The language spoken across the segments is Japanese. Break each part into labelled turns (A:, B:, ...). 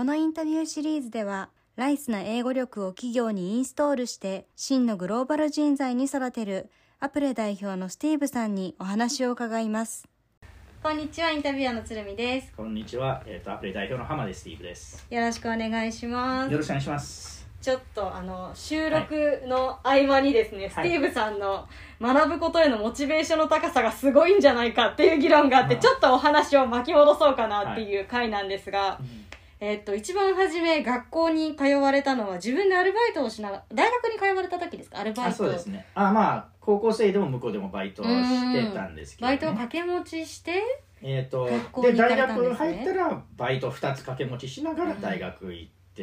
A: このインタビューシリーズでは、ライスな英語力を企業にインストールして、真のグローバル人材に育てる、アプレ代表のスティーブさんにお話を伺います。こんにちは、インタビュアーの鶴見です。
B: こんにちは、えー、とアプリ代表の浜です、スティーブです。
A: よろしくお願いします
B: よ。ろしくお願いします。
A: ちょっとあの収録の合間にですね、
B: はい
A: スティーブさんの学ぶことへのモチベーションの高さがすごいんじゃないかっていう議論があって、
B: はい
A: ちょっとお話を巻き戻そうかなっていう回なんですが、
B: うん
A: えっと一番初め学校に通われたのは自分でアルバイトをしながら大学に通われた時ですか？アルバイ
B: あ
A: ト
B: そうですね。あまあ、高校生でも向こうでもバイトをしてたんですけど、ね。
A: バイトを掛け持ちして
B: えー、とで大学入ったらバイト2つ掛け持ちしながら大学行って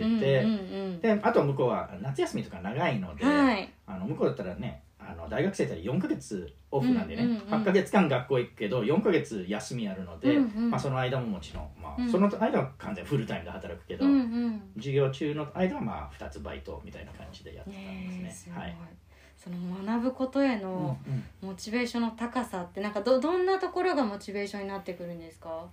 B: であと向こうは夏休みとか長いので、
A: はい。
B: あの向こうだったらねあの大学生だったら4ヶ月オフなんでね、
A: うんうんうん
B: 8ヶ月間学校行くけど4ヶ月休みあるので、
A: うんうん。
B: まあ、その間ももちろん、まあ
A: うん。
B: その間は完全フルタイムで働くけど、
A: うんうん。
B: 授業中の間はまあ2つバイトみたいな感じでやってたんですすね。
A: ごい。
B: はい。
A: その学ぶことへの、
B: うん
A: モチベーションの高さってなんかどどんなところがモチベーションになってくるんですか？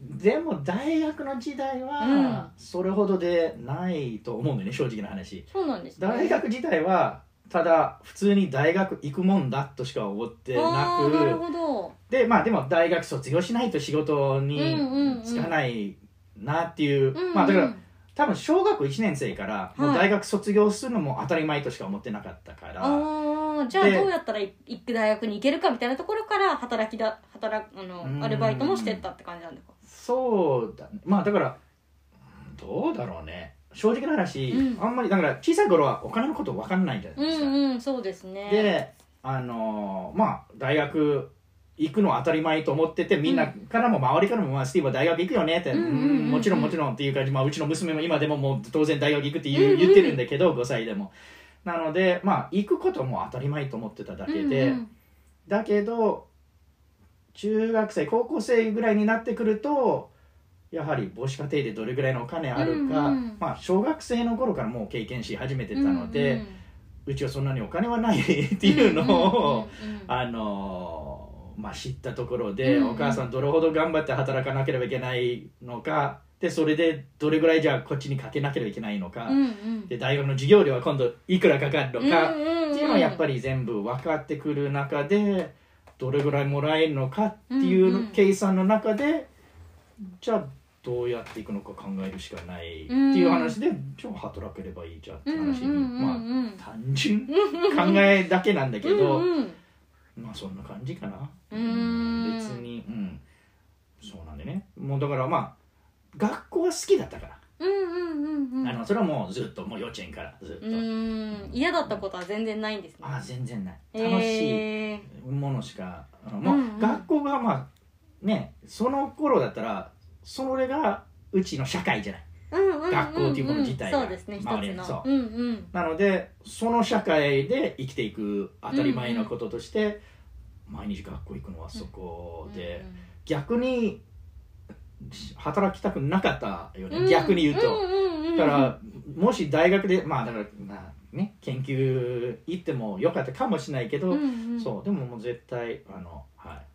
B: でも大学の時代
A: うん。
B: はそれほどでないと思うんだよね正直な話。
A: そうなんですね。
B: 大学自体はただ普通に大学行くもんだとしか思ってな
A: あーなる
B: く
A: ほど。
B: でまあでも大学卒業しないと仕事に就かないなっていう、まあだから多分小学校1年生からもう
A: はい
B: 大学卒業するのも当たり前としか思ってなかったから、
A: ああじゃあ
B: で
A: どうやったらい行く大学に行けるかみたいなところから働きだ働くあの
B: うん。
A: アルバイトもしてったって感じなんですか？
B: そうだねまあだからどうだろうね正直な話、
A: うん。
B: あんまりだから小さい頃はお金のこと分かんないじゃな
A: う
B: いですか、
A: んうんそうですね。
B: であのーまあ大学行くのは当たり前と思っててみんなからも周りからも、まあ、スティーブは大学行くよねって、
A: うんうんうんうん。
B: うんもちろんもちろんっていう感じ、まあ、うちの娘も今でももう当然大学行くって言う言ってるんだけど5歳でも。なのでまあ行くことも当たり前と思ってただけで、
A: うんうん。
B: だけど中学生高校生ぐらいになってくるとやはり母子家庭でどれぐらいのお金あるか、
A: うんうん。
B: まあ、小学生の頃からもう経験し始めてたので、
A: うんうん。
B: うちはそんなにお金はない っていうのを、
A: うんうんうん
B: あのーまあ、知ったところで、
A: うんうん。
B: お母さんどれほど頑張って働かなければいけないのかでそれでどれぐらいじゃあこっちにかけなければいけないのか、
A: うんうん。
B: で大学の授業料は今度いくらかかるのか、
A: うんうんうん。
B: っていうのはやっぱり全部分かってくる中でどれぐらいもらえるのかっていう
A: うんうん。
B: 計算の中で、じゃあどうやっていくのか考えるしかないっていう話で、じゃあ働ければいいじゃんって話に、まあ単純考えだけなんだけど、
A: うんうん
B: まあそんな感じかな。
A: うーん
B: 別に、うん、そうなんでね。もうだからまあ学校は好きだったから、
A: うんうんうんうん。
B: あのそれはもうずっともう幼稚園からずっと、
A: 嫌だったことは全然ないんですね。
B: ああ全然ない。楽しい
A: え
B: ものしか、あのもう、
A: うんうん。
B: 学校がまあねその頃だったらそれがうちの社会じゃない。学校っていうもの自体が。
A: そうですね一つの。
B: 周りにそう。
A: うんうん。
B: なのでその社会で生きていく当たり前のこととして、毎日学校行くのはそこで、逆に働きたくなかったよね、
A: うん。
B: 逆に言うと、
A: んんうん。
B: だからもし大学でまあだからまあね研究行ってもよかったかもしれないけど、
A: うんうん。
B: そう。でももう絶対あのはい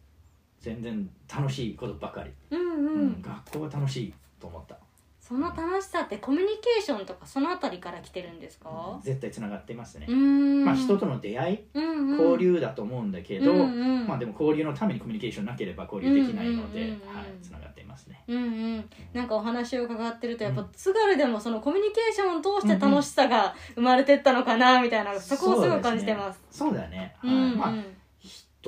B: 全然楽しいことばかり、
A: うんう
B: うん
A: ん
B: 学校は楽しいと思った。
A: その楽しさってコミュニケーションとかそのあたりから来てるんですか？
B: 絶対つながっていますね。まあ人との出会い
A: うんうん。
B: 交流だと思うんだけど、
A: うんうん。
B: まあでも交流のためにコミュニケーションなければ交流できないので、
A: うんうんうんうん。
B: はいつながっていますね。
A: うんうん、なんかお話を伺ってるとやっぱ津軽でもそのコミュニケーションを通して楽しさが生まれてったのかなみたいな、そこをすごい感じてます。
B: そうだね、
A: うんうん。
B: はいまあ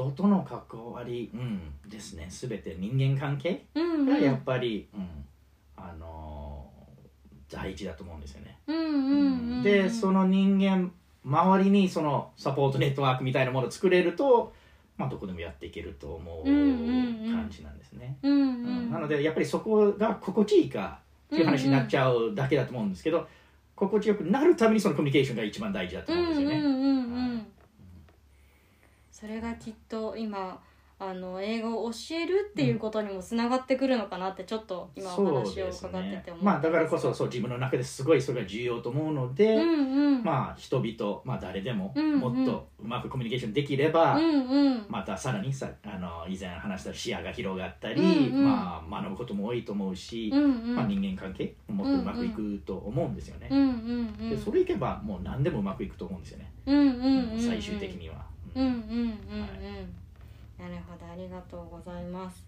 B: 人との関わり、うん、ですね。全て人間関係がやっぱり、うん。あのー大事だと思うんですよね、
A: うんうんうん
B: でその人間周りにそのサポートネットワークみたいなものを作れると、まあ、どこでもやっていけると思う感じなんですね、
A: うんう
B: うん。んなのでやっぱりそこが心地いいかっていう話になっちゃうだけだと思うんですけど、心地よくなるためにそのコミュニケーションが一番大事だと
A: うん
B: 思うんですよね、
A: うんうんう
B: はい
A: んそれがきっと今あの英語を教えるっていうことにもつながってくるのかなってちょっと今お話を伺ってて思うんです。
B: まあだからこそそう自分の中ですごいそれが重要と思うので、
A: うんうん。
B: まあ人々、まあ、誰でももっとうまくコミュニケーションできれば、
A: うんうん。
B: またさらにさあの以前話した視野が広がったり、
A: うんうん。
B: まあ、学ぶことも多いと思うし、
A: うんうん。
B: まあ、人間関係もっとうまくいくと思うんですよね。
A: うんうんうん。
B: でそれいけばもう何でもうまくいくと思うんですよね、
A: うんうんうんうん。
B: 最終的には。
A: うんうんうんうん、
B: はい。
A: なるほどありがとうございます。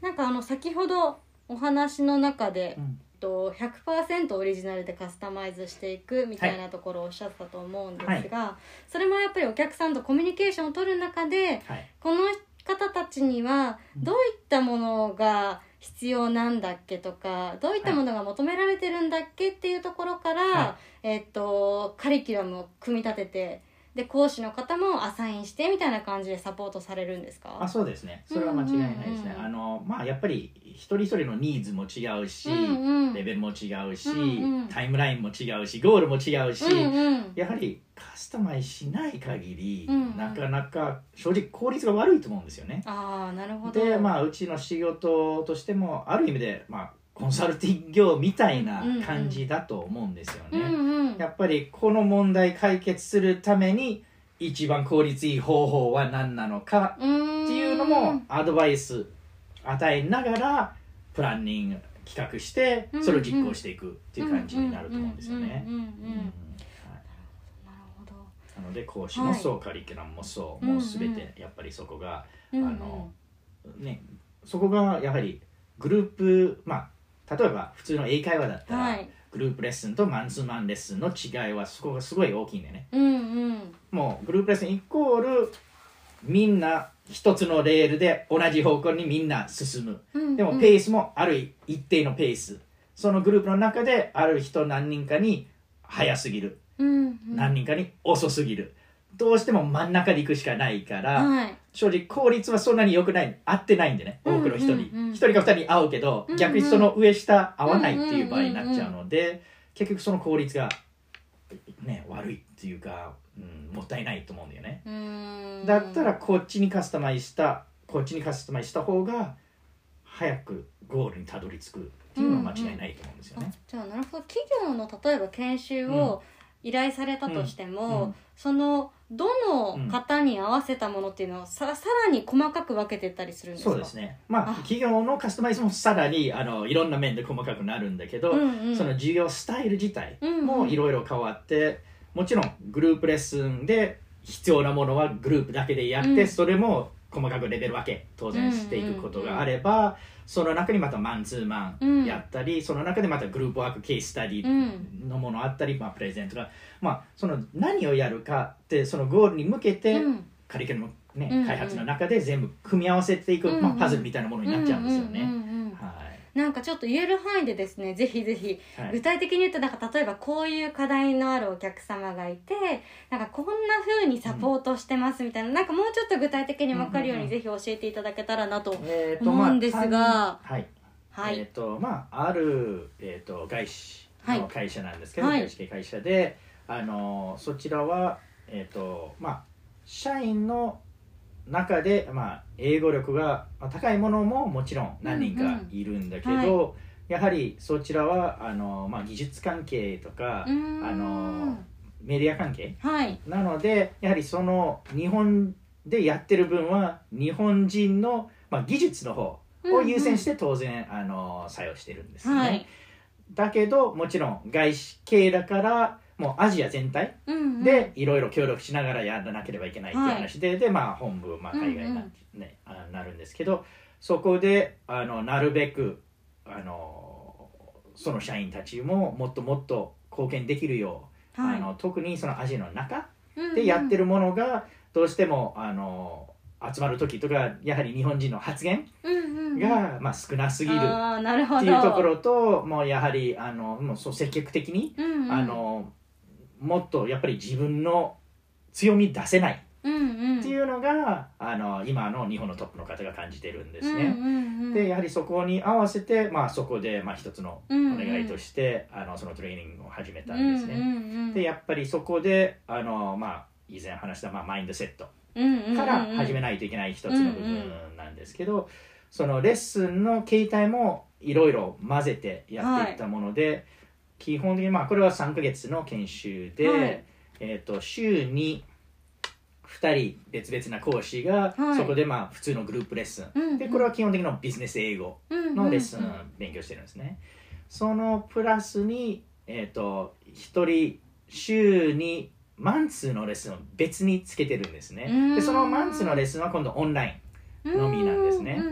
A: なんかあの先ほどお話の中で、
B: うん。
A: と100%オリジナルでカスタマイズしていくみたいなところをおっしゃったと思うんですが、それもやっぱりお客さんとコミュニケーションを取る中で
B: はい。
A: この方たちにはどういったものが必要なんだっけとかどういったものが求められてるんだっけっていうところから、
B: は
A: えっとカリキュラムを組み立ててで講師の方もアサインしてみたいな感じでサポートされるんですか？
B: あそうですね。それは間違いないですね、
A: うんうんうん
B: あのまあやっぱり一人一人のニーズも違うし、
A: うんうん。
B: レベルも違うし、
A: うんうん。
B: タイムラインも違うしゴールも違うし、
A: うんうん。
B: やはりカスタマイズしない限り、
A: うんうん。
B: なかなか正直効率が悪いと思うんですよね。
A: ああなるほど。
B: でまあうちの仕事としてもある意味で、まあ、コンサルティング業みたいな感じだと思うんですよね。
A: うんうん。
B: やっぱりこの問題解決するために一番効率いい方法は何なのかっていうのもアドバイス与えながらプランニング企画してそれを実行していくっていう感じになると思うんですよね。
A: な
B: ので講師もそう、カリキュラムもそう、
A: うん
B: もう全てやっぱりそこが、
A: うんうん。
B: あのねそこがやはりグループまあ例えば普通の英会話だったら、
A: はい
B: グループレッスンとマンツーマンレッスンの違いはそこがすごい大きいんだよね。
A: うんうん
B: もうグループレッスンイコールみんな一つのレールで同じ方向にみんな進む。
A: うん
B: でもペースもある一定のペース。そのグループの中である人何人かに早すぎる。
A: うんうん
B: 何人かに遅すぎる。どうしても真ん中で行くしかないから、
A: はい
B: 正直効率はそんなに良くない。合ってないんでね、多くの人に。
A: うんうんうん
B: 一人か二人合うけど
A: うんう、ん
B: 逆にその上下合わないっていう場合になっちゃうので、結局その効率が、ね、悪いっていうか、うん、もったいないと思うんだよね。だったらこっちにカスタマイズした、こっちにカスタマイズした方が、早くゴールにたどり着くっていうのは間違いないと思うんですよね。
A: あじゃあなるほど企業の例えば研修を依頼されたとしても、
B: うん
A: そのどの方に合わせたものっていうのをささらに細かく分けてったりするんですか？
B: そうですね。まあ、
A: あ。
B: 企業のカスタマイズもさらにあのいろんな面で細かくなるんだけど、
A: うんうん。
B: その授業スタイル自体
A: うんうん。
B: もいろいろ変わって、もちろんグループレッスンで必要なものはグループだけでやって、
A: うん。
B: それも細かくレベル分け当然していくことがあれば、その中にまたマンツーマンやったり、その中でまたグループワークケーススタディ
A: うん。
B: のものあったり、まあ、プレゼントが、まあ、その何をやるかってそのゴールに向けて、
A: うん。
B: カリキュラム、ね
A: うんうん
B: 開発の中で全部組み合わせていく、
A: うんうん
B: まあ、パズルみたいなものになっちゃうんですよね。
A: なんかちょっと言える範囲でですねぜひぜひ。
B: はい
A: 具体的に言うとなんか例えばこういう課題のあるお客様がいてなんかこんな風にサポートしてますみたいな、なんかもうちょっと具体的に分かるよう
B: うんうんうん。
A: にぜひ教えていただけたらなと、
B: えー
A: 思うんですが。
B: 単はい。
A: はい、
B: えっ、とまあある、えー、と外資の会社なんですけど、
A: はい。
B: 外資系会社であのそちらはえっ、とまあ社員の中で、まあ、英語力がまあ高いものももちろん何人かいるんだけど、
A: うんうん
B: やはりそちらはあの、まあ、技術関係とかあのメディア関係
A: はい。
B: なのでやはりその日本でやってる分は日本人の、まあ、技術の方を優先して当然、あの採用してるんですね、
A: はい。
B: だけどもちろん外資系だからもうアジア全体でいろいろ協力しながらやらなければいけないっていう話で、でまあ本部、まあ、海外な,、
A: うん
B: ね、あなるんですけどそこであのなるべくあのその社員たちももっともっと貢献できるよう、
A: はい。
B: あの特にそのアジアの中でやってるものがどうしてもあの集まる時とかやはり日本人の発言が、まあ、少なすぎるっ
A: あーなるほど。
B: ていうところともうやはりあのもうそう積極的に、
A: うんうん。
B: あのもっとやっぱり自分の強み出せない
A: うんうん。
B: っていうのが、あの今の日本のトップの方が感じてるんですね。
A: うんうんうん
B: でやはりそこに合わせて、まあ、そこで、まあ、一つのお
A: うんうん。
B: 願いとして、あのそのトレーニングを始めたんですね。
A: うんうんうん
B: でやっぱりそこであの、まあ、以前話した、まあ、マインドセットから始めないといけない一つの部分なんですけど、そのレッスンの形態もいろいろ混ぜてやっていったもので、はい、基本的にまあこれは3か月の研修で、はい、えー、と週に2人別々な講師が、そこでまあ普通のグループレッスン、でこれは基本的なビジネス英語のレッスン勉強してるんですね、そのプラスに、えー、と1人週にマンツーのレッスンを別につけてるんですね。でそのマンツーのレッスンは今度オンラインのみなんですね。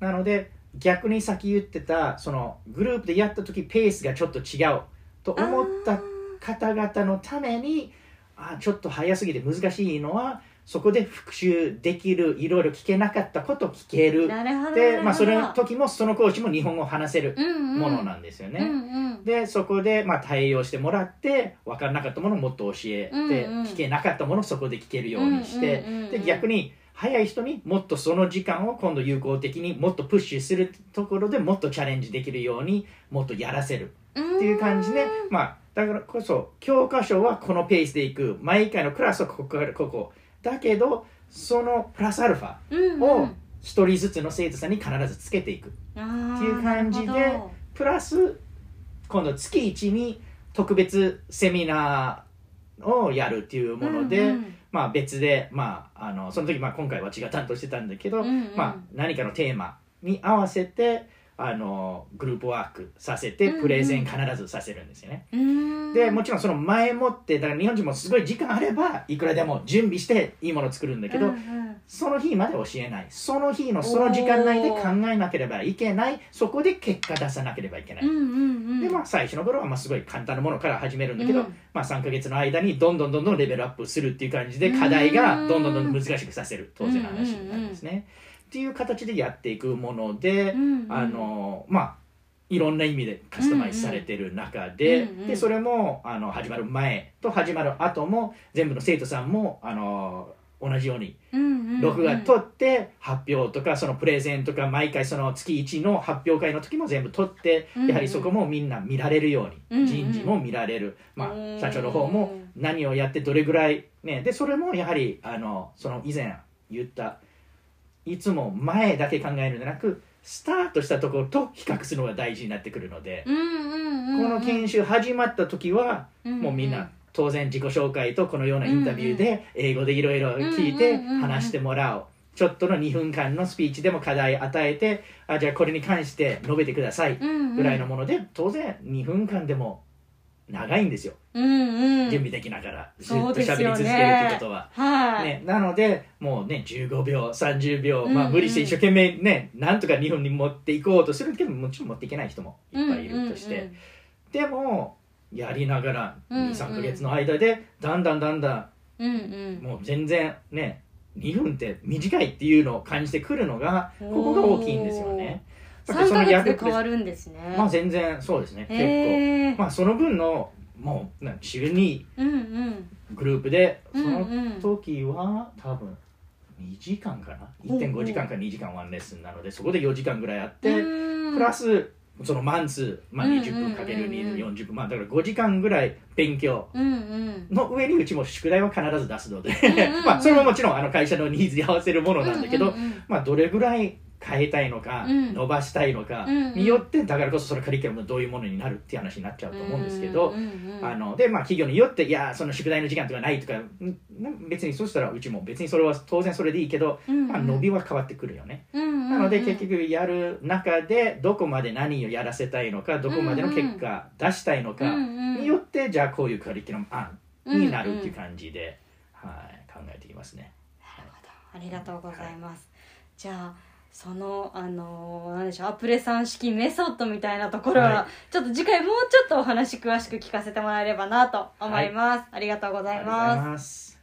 B: なので逆にさっき言ってたそのグループでやった時ペースがちょっと違うと思った方々のためにあちょっと早すぎて難しいのはそこで復習できるいろいろ聞けなかったこと聞ける。で、まあ、それの時もその講師も日本語を話せるものなんですよね。うんうん、でそこでまあ対応してもらって分からなかったものをもっと教えて、うんうん、聞けなかったものをそこで聞けるようにして、で逆に早い人にもっとその時間を今度有効的にもっとプッシュするところでもっとチャレンジできるようにもっとやらせるっていう感じで、まあだからこそ教科書はこのペースでいく毎回のクラスはここからここだけどそのプラスアルファを一人ずつの生徒さんに必ずつけていくっていう感じでプラス今度月1に特別セミナーをやるっていうもので、うんうん、まあ別で、まあ、あのその時まあ今回私が担当してたんだけど、うんうん、まあ、何かのテーマに合わせてあのグループワークさせてプレゼン必ずさせるんですよね、うん。うん、でもちろんその前もってだから日本人もすごい時間あればいくらでも準備していいものを作るんだけど、うんうん、その日まで教えない。その日のその時間内で考えなければいけない。そこで結果出さなければいけない、うんうんうん、でまあ最初の頃はまあすごい簡単なものから始めるんだけど、うん、まあ3か月の間にどんどんどんどんレベルアップするっていう感じで課題がどんどんどんどん難しくさせる。当然の話なんですね、うんうんうんっていう形でやっていくもので、うんうん、あのまあいろんな意味でカスタマイズされてる中でうんうん、でそれもあの始まる前と始まる後も全部の生徒さんもあの同じように録画取って発表とかそのプレゼンとか毎回その月1の発表会の時も全部取ってやはりそこもみんな見られるように人事も見られる、まあ、社長の方も何をやってどれぐらい、ね、でそれもやはりあのその以前言ったいつも前だけ考えるんじゃなくスタートしたところと比較するのが大事になってくるので、この研修始まった時は、もうみんな当然自己紹介とこのようなインタビューで英語でいろいろ聞いて話してもらおう。ちょっとの2分間のスピーチでも課題与えてあじゃあこれに関して述べてくださいぐらいのもので当然2分間でも長いんですよ、うんうん、準備できながらずっと喋り続けるってことは、はい。ね、なのでもうね15秒30秒、まあ、無理して一生懸命ねなんとか日本に持っていこうとするけどもちろん持っていけない人もいっぱいいるとして、うんうんうん、でもやりながら23か月の間でだんだんだんだん、うんうん、もう全然ね2分って短いっていうのを感じてくるのがここが大きいんですよね。
A: 3ヶ月で変わるんですね。
B: まあ全然そうですね。結構。まあその分のもう週にグループで、その時は多分2時間かな？1.5時間か2時間ワンレッスンなのでそこで4時間ぐらいあってプラスそのマンツー、まあ、20分かける40分、まあ、だから5時間ぐらい勉強の上にうちも宿題は必ず出すので まあそれももちろんあの会社のニーズに合わせるものなんだけど、まあ、どれぐらい変えたいのか、うん、伸ばしたいのかによってだからこそそのカリキュラムどういうものになるっていう話になっちゃうと思うんですけど、あのでまあ企業によっていやその宿題の時間とかないとか別にそうしたらうちも別にそれは当然それでいいけど、まあ、伸びは変わってくるよね、なので結局やる中でどこまで何をやらせたいのかどこまでの結果出したいのかによってじゃあこういうカリキュラム案になるっていう感じで、はい、考えていますね。
A: なるほど。ありがとうございます、はい、じゃあそのあの何でしょうアプレさん式メソッドみたいなところは、はい、ちょっと次回もうちょっとお話詳しく聞かせてもらえればなと思います、はい、ありがとうございます